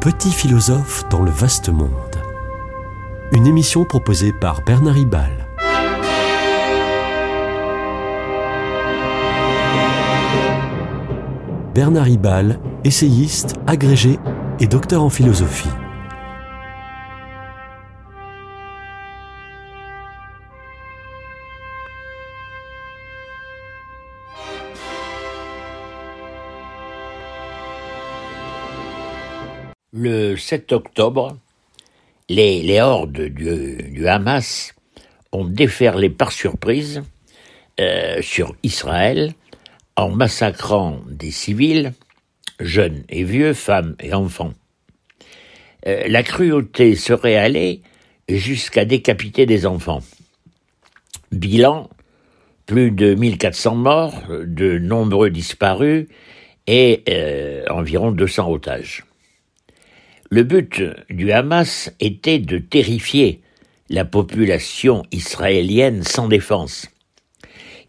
Petit philosophe dans le vaste monde. Une émission proposée par Bernard Ribal. Bernard Ribal, essayiste, agrégé et docteur en philosophie. Le 7 octobre, les, les hordes du, du, Hamas ont déferlé par surprise euh, sur Israël en massacrant des civils, jeunes et vieux, femmes et enfants. Euh, la cruauté serait allée jusqu'à décapiter des enfants. Bilan, plus de 1400 morts, de nombreux disparus et euh, environ 200 otages. Le but du Hamas était de terrifier la population israélienne sans défense.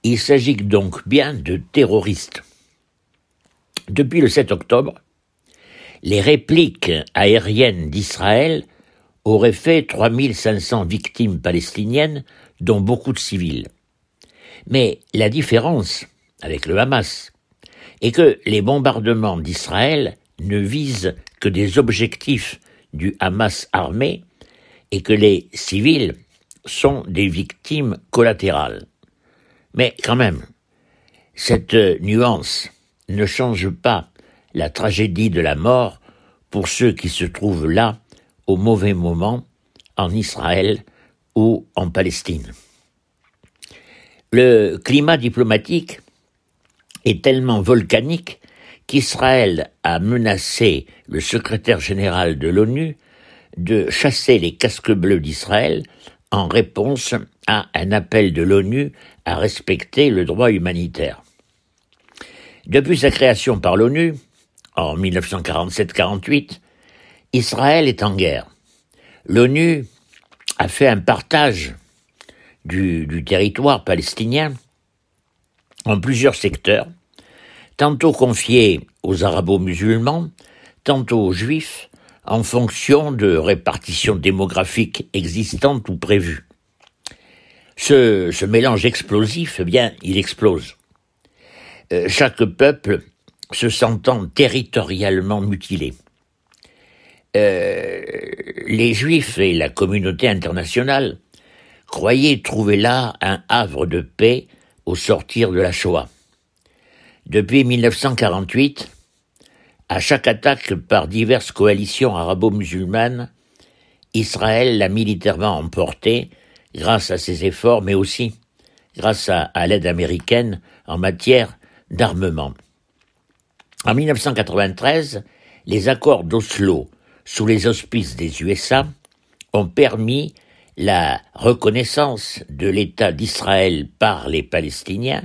Il s'agit donc bien de terroristes. Depuis le 7 octobre, les répliques aériennes d'Israël auraient fait 3500 victimes palestiniennes, dont beaucoup de civils. Mais la différence avec le Hamas est que les bombardements d'Israël ne visent que des objectifs du Hamas armé et que les civils sont des victimes collatérales. Mais quand même, cette nuance ne change pas la tragédie de la mort pour ceux qui se trouvent là au mauvais moment en Israël ou en Palestine. Le climat diplomatique est tellement volcanique qu'Israël a menacé le secrétaire général de l'ONU de chasser les casques bleus d'Israël en réponse à un appel de l'ONU à respecter le droit humanitaire. Depuis sa création par l'ONU, en 1947-48, Israël est en guerre. L'ONU a fait un partage du, du territoire palestinien en plusieurs secteurs, tantôt confiés aux arabo-musulmans, tantôt aux juifs, en fonction de répartitions démographiques existantes ou prévues. Ce, ce mélange explosif, eh bien, il explose. Euh, chaque peuple se sentant territorialement mutilé. Euh, les Juifs et la communauté internationale croyaient trouver là un havre de paix au sortir de la Shoah. Depuis 1948, à chaque attaque par diverses coalitions arabo-musulmanes, Israël l'a militairement emporté grâce à ses efforts, mais aussi grâce à, l'aide américaine en matière d'armement. En 1993, les accords d'Oslo, sous les auspices des USA, ont permis la reconnaissance de l'État d'Israël par les Palestiniens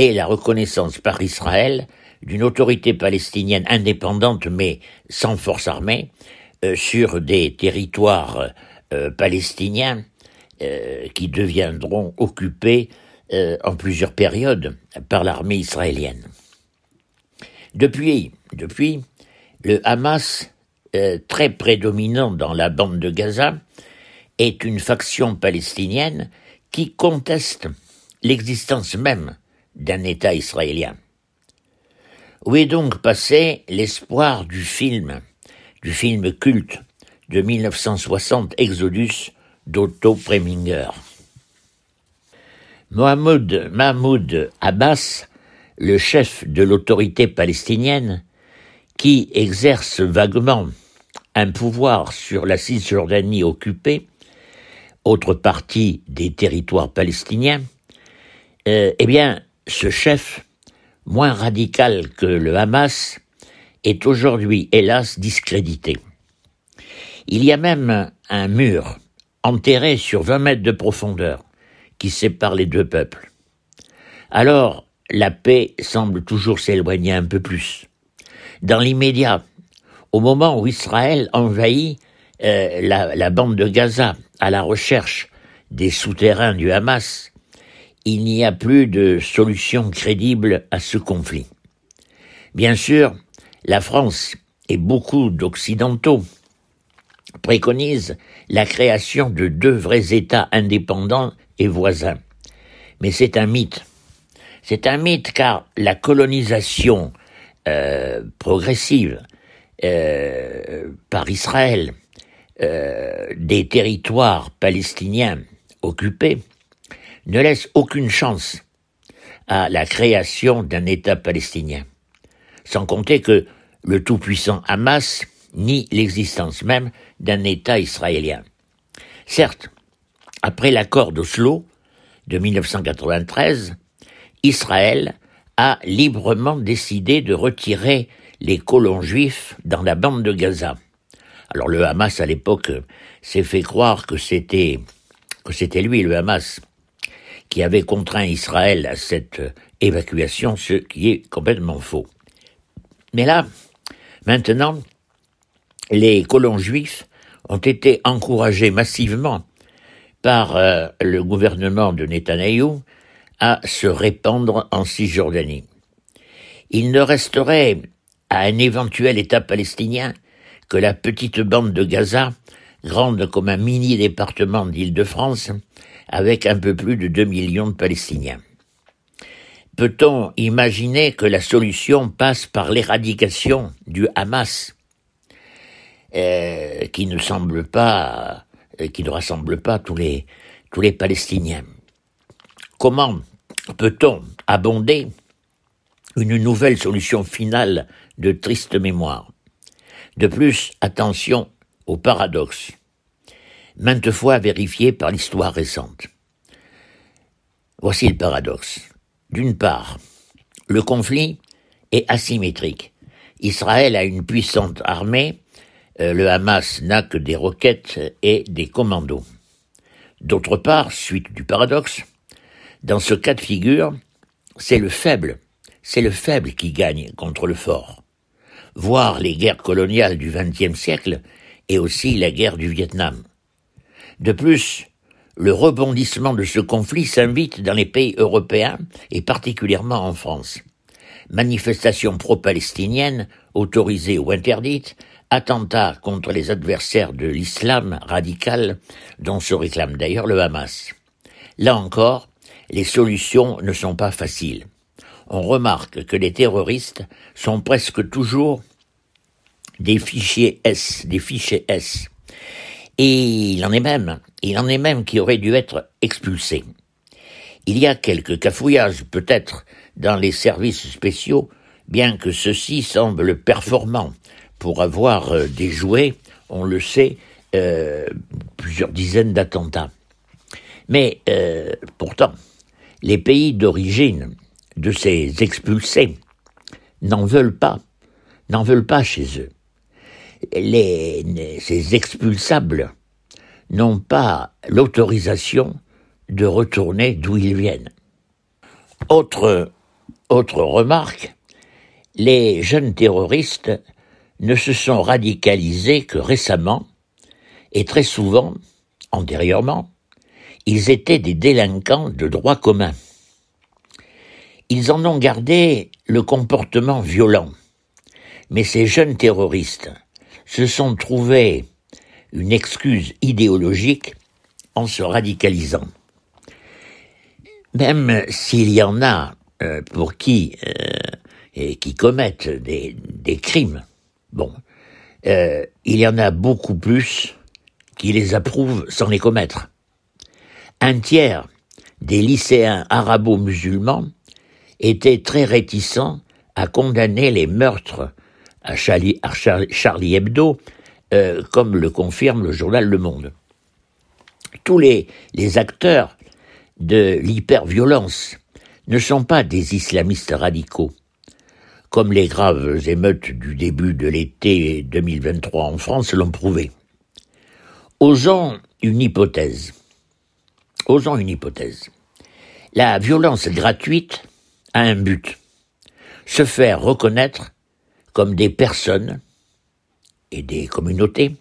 et la reconnaissance par Israël d'une autorité palestinienne indépendante mais sans force armée euh, sur des territoires euh, palestiniens euh, qui deviendront occupés en plusieurs périodes par l'armée israélienne. Depuis, depuis, le Hamas, très prédominant dans la bande de Gaza, est une faction palestinienne qui conteste l'existence même d'un État israélien. Où est donc passé l'espoir du film, du film culte de 1960 Exodus d'Otto Preminger? Mohamed Mahmoud Abbas, le chef de l'autorité palestinienne, qui exerce vaguement un pouvoir sur la Cisjordanie occupée, autre partie des territoires palestiniens, euh, eh bien, ce chef, moins radical que le Hamas, est aujourd'hui, hélas, discrédité. Il y a même un mur enterré sur 20 mètres de profondeur qui sépare les deux peuples. Alors, la paix semble toujours s'éloigner un peu plus. Dans l'immédiat, au moment où Israël envahit euh, la, la bande de Gaza à la recherche des souterrains du Hamas, il n'y a plus de solution crédible à ce conflit. Bien sûr, la France et beaucoup d'Occidentaux préconisent la création de deux vrais États indépendants et voisins. Mais c'est un mythe. C'est un mythe car la colonisation euh, progressive euh, par Israël euh, des territoires palestiniens occupés ne laisse aucune chance à la création d'un État palestinien. Sans compter que le tout-puissant Hamas nie l'existence même d'un État israélien. Certes, après l'accord d'Oslo de 1993, Israël a librement décidé de retirer les colons juifs dans la bande de Gaza. Alors le Hamas à l'époque s'est fait croire que c'était que c'était lui le Hamas qui avait contraint Israël à cette évacuation, ce qui est complètement faux. Mais là, maintenant, les colons juifs ont été encouragés massivement par euh, le gouvernement de Netanyahou à se répandre en Cisjordanie. Il ne resterait à un éventuel État palestinien que la petite bande de Gaza, grande comme un mini-département d'Île-de-France, avec un peu plus de 2 millions de Palestiniens. Peut-on imaginer que la solution passe par l'éradication du Hamas, euh, qui ne semble pas, euh, qui ne rassemble pas tous les, tous les Palestiniens? Comment peut-on abonder une nouvelle solution finale de triste mémoire? De plus, attention au paradoxe, maintes fois vérifié par l'histoire récente. Voici le paradoxe. D'une part, le conflit est asymétrique. Israël a une puissante armée, euh, le Hamas n'a que des roquettes et des commandos. D'autre part, suite du paradoxe, dans ce cas de figure, c'est le faible, c'est le faible qui gagne contre le fort. Voir les guerres coloniales du XXe siècle et aussi la guerre du Vietnam. De plus, le rebondissement de ce conflit s'invite dans les pays européens et particulièrement en France. Manifestations pro-palestiniennes, autorisées ou interdites, attentats contre les adversaires de l'islam radical, dont se réclame d'ailleurs le Hamas. Là encore, les solutions ne sont pas faciles. On remarque que les terroristes sont presque toujours des fichiers S, des fichiers S. Et il en est même, il en est même qui auraient dû être expulsés. Il y a quelques cafouillages peut-être dans les services spéciaux, bien que ceux-ci semblent performants pour avoir euh, déjoué, on le sait, euh, plusieurs dizaines d'attentats. Mais euh, pourtant, les pays d'origine de ces expulsés n'en veulent pas, n'en veulent pas chez eux les, ces expulsables n'ont pas l'autorisation de retourner d'où ils viennent. Autre, autre remarque, les jeunes terroristes ne se sont radicalisés que récemment, et très souvent, antérieurement, ils étaient des délinquants de droit commun. Ils en ont gardé le comportement violent. Mais ces jeunes terroristes se sont trouvés une excuse idéologique en se radicalisant. Même s'il y en a euh, pour qui euh, et qui commettent des, crimes, bon, euh, il y en a beaucoup plus qui les approuvent sans les commettre. Un tiers des lycéens arabo-musulmans étaient très réticents à condamner les meurtres à Charlie, Hebdo, euh, comme le confirme le journal Le Monde. Tous les, les acteurs de l'hyperviolence ne sont pas des islamistes radicaux, comme les graves émeutes du début de l'été 2023 en France l'ont prouvé. Osons une hypothèse. Osons une hypothèse. La violence gratuite a un but. Se faire reconnaître comme des personnes et des communautés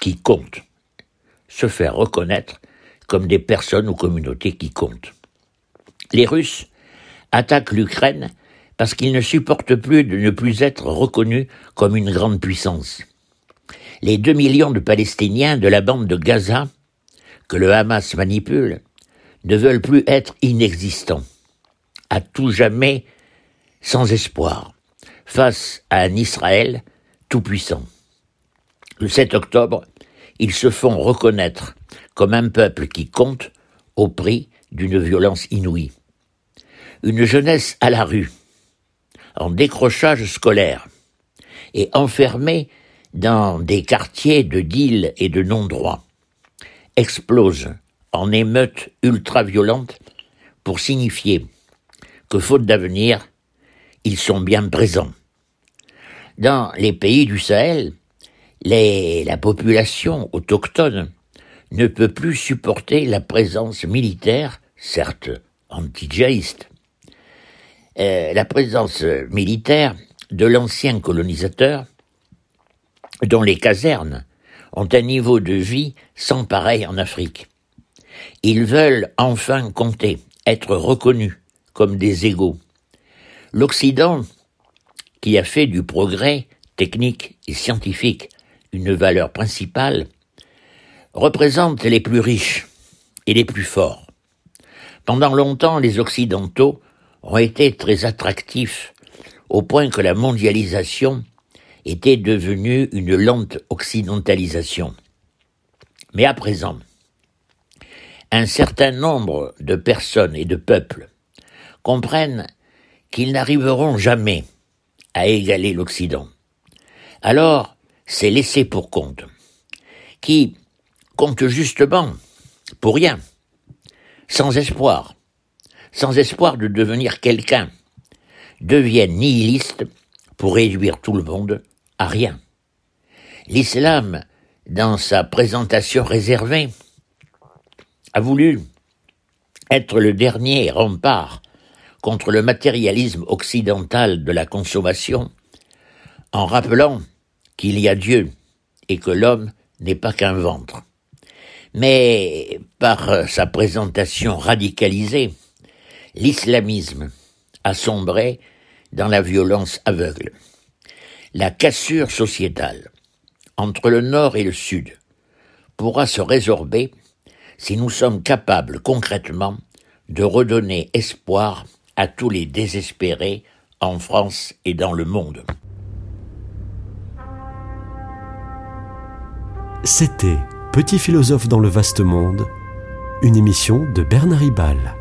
qui comptent, se faire reconnaître comme des personnes ou communautés qui comptent. Les Russes attaquent l'Ukraine parce qu'il ne supporte plus de ne plus être reconnu comme une grande puissance. Les deux millions de Palestiniens de la bande de Gaza, que le Hamas manipule, ne veulent plus être inexistants, à tout jamais sans espoir, face à un Israël tout-puissant. Le 7 octobre, ils se font reconnaître comme un peuple qui compte au prix d'une violence inouïe. Une jeunesse à la rue, en décrochage scolaire, et enfermée dans des quartiers de deal et de non-droit, explose en émeutes ultra-violentes pour signifier que, faute d'avenir, ils sont bien présents. Dans les pays du Sahel, la population autochtone ne peut plus supporter la présence militaire, certes anti-djihadiste, euh, la présence militaire de l'ancien colonisateur, dont les casernes ont un niveau de vie sans pareil en Afrique. Ils veulent enfin compter, être reconnus comme des égaux. L'Occident, qui a fait du progrès technique et scientifique une valeur principale, représente les plus riches et les plus forts. Pendant longtemps, les Occidentaux ont été très attractifs au point que la mondialisation était devenue une lente occidentalisation. Mais à présent, un certain nombre de personnes et de peuples comprennent qu'ils n'arriveront jamais à égaler l'Occident. Alors, c'est laissé pour compte, qui compte justement pour rien, sans espoir, sans espoir de devenir quelqu'un, deviennent nihilistes pour réduire tout le monde à rien. L'islam, dans sa présentation réservée, a voulu être le dernier rempart contre le matérialisme occidental de la consommation, en rappelant qu'il y a Dieu et que l'homme n'est pas qu'un ventre. Mais par sa présentation radicalisée, l'islamisme a sombré dans la violence aveugle. La cassure sociétale entre le Nord et le Sud pourra se résorber si nous sommes capables concrètement de redonner espoir à tous les désespérés en France et dans le monde. C'était Petit philosophe dans le vaste monde, une émission de Bernard Ribal.